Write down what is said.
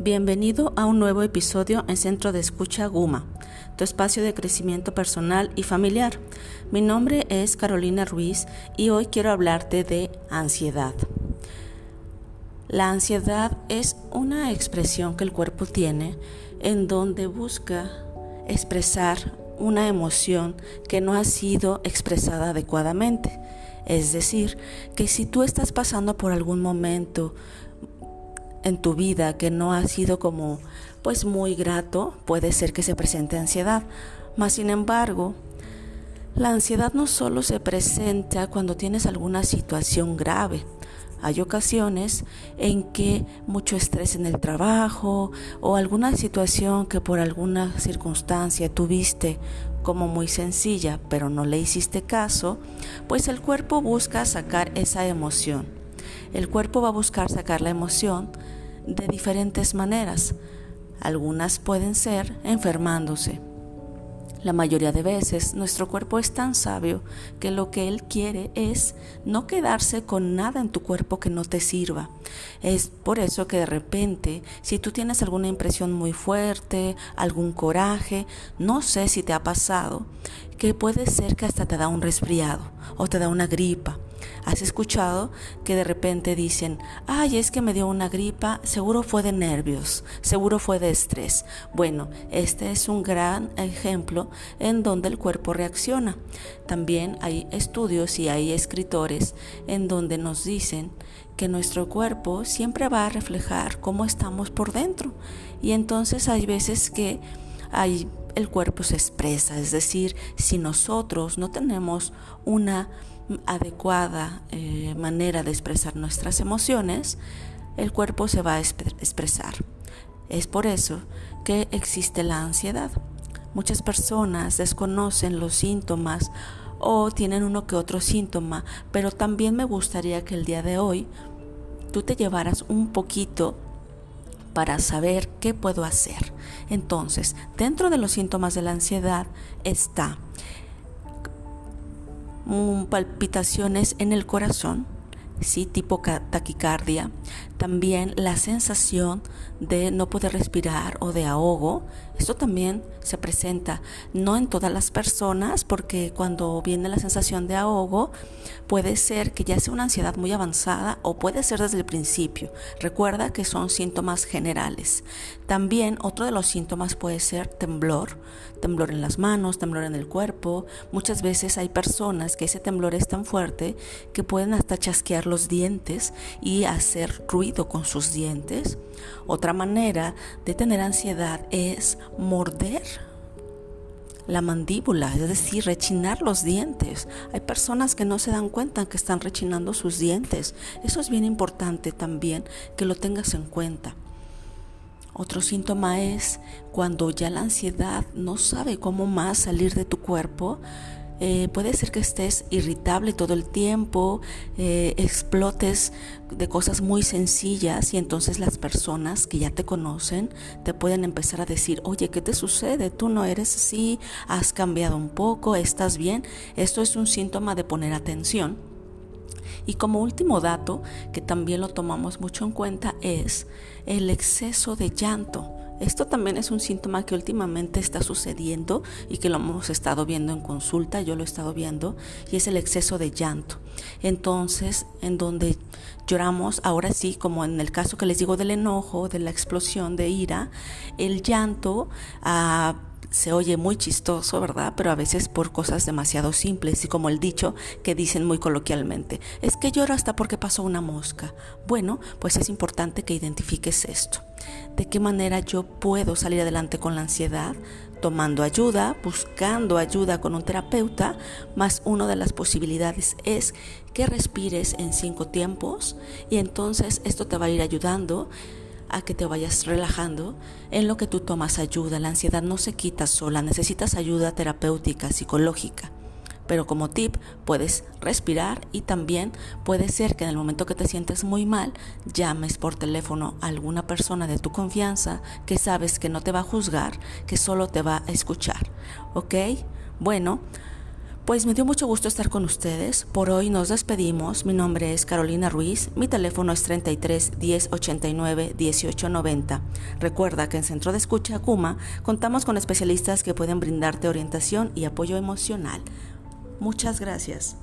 Bienvenido a un nuevo episodio en Centro de Escucha Guma, tu espacio de crecimiento personal y familiar. Mi nombre es Carolina Ruiz y hoy quiero hablarte de ansiedad. La ansiedad es una expresión que el cuerpo tiene en donde busca expresar una emoción que no ha sido expresada adecuadamente. Es decir, que si tú estás pasando por algún momento en tu vida que no ha sido como pues muy grato, puede ser que se presente ansiedad. Mas sin embargo, la ansiedad no solo se presenta cuando tienes alguna situación grave. Hay ocasiones en que mucho estrés en el trabajo o alguna situación que por alguna circunstancia tuviste como muy sencilla pero no le hiciste caso, pues el cuerpo busca sacar esa emoción. El cuerpo va a buscar sacar la emoción de diferentes maneras. Algunas pueden ser enfermándose. La mayoría de veces nuestro cuerpo es tan sabio que lo que él quiere es no quedarse con nada en tu cuerpo que no te sirva. Es por eso que de repente, si tú tienes alguna impresión muy fuerte, algún coraje, no sé si te ha pasado, que puede ser que hasta te da un resfriado o te da una gripa ¿Has escuchado que de repente dicen, ay, es que me dio una gripa, seguro fue de nervios, seguro fue de estrés? Bueno, este es un gran ejemplo en donde el cuerpo reacciona. También hay estudios y hay escritores en donde nos dicen que nuestro cuerpo siempre va a reflejar cómo estamos por dentro. Y entonces hay veces que hay, el cuerpo se expresa, es decir, si nosotros no tenemos una adecuada eh, manera de expresar nuestras emociones, el cuerpo se va a expresar. Es por eso que existe la ansiedad. Muchas personas desconocen los síntomas o tienen uno que otro síntoma, pero también me gustaría que el día de hoy tú te llevaras un poquito para saber qué puedo hacer. Entonces, dentro de los síntomas de la ansiedad está palpitaciones en el corazón, sí, tipo taquicardia, también la sensación de no poder respirar o de ahogo. Esto también se presenta no en todas las personas porque cuando viene la sensación de ahogo puede ser que ya sea una ansiedad muy avanzada o puede ser desde el principio. Recuerda que son síntomas generales. También otro de los síntomas puede ser temblor, temblor en las manos, temblor en el cuerpo. Muchas veces hay personas que ese temblor es tan fuerte que pueden hasta chasquear los dientes y hacer ruido con sus dientes. Otra manera de tener ansiedad es morder la mandíbula, es decir, rechinar los dientes. Hay personas que no se dan cuenta que están rechinando sus dientes. Eso es bien importante también que lo tengas en cuenta. Otro síntoma es cuando ya la ansiedad no sabe cómo más salir de tu cuerpo, eh, puede ser que estés irritable todo el tiempo, eh, explotes de cosas muy sencillas y entonces las personas que ya te conocen te pueden empezar a decir, oye, ¿qué te sucede? Tú no eres así, has cambiado un poco, estás bien. Esto es un síntoma de poner atención. Y como último dato, que también lo tomamos mucho en cuenta, es el exceso de llanto. Esto también es un síntoma que últimamente está sucediendo y que lo hemos estado viendo en consulta, yo lo he estado viendo, y es el exceso de llanto. Entonces, en donde lloramos, ahora sí, como en el caso que les digo del enojo, de la explosión de ira, el llanto... ah, se oye muy chistoso, ¿verdad? Pero a veces por cosas demasiado simples y como el dicho que dicen muy coloquialmente, es que lloro hasta porque pasó una mosca. Bueno, pues es importante que identifiques esto. ¿De qué manera yo puedo salir adelante con la ansiedad? Tomando ayuda, buscando ayuda con un terapeuta, más una de las posibilidades es que respires en cinco tiempos y entonces esto te va a ir ayudando a que te vayas relajando en lo que tú tomas ayuda. La ansiedad no se quita sola, necesitas ayuda terapéutica, psicológica. Pero como tip, puedes respirar y también puede ser que en el momento que te sientes muy mal, llames por teléfono a alguna persona de tu confianza que sabes que no te va a juzgar, que solo te va a escuchar. ¿Ok? Bueno, Pues me dio mucho gusto estar con ustedes. Por hoy nos despedimos. Mi nombre es Carolina Ruiz. Mi teléfono es 33 10 89 18 90. Recuerda que en Centro de Escucha Akuma contamos con especialistas que pueden brindarte orientación y apoyo emocional. Muchas gracias.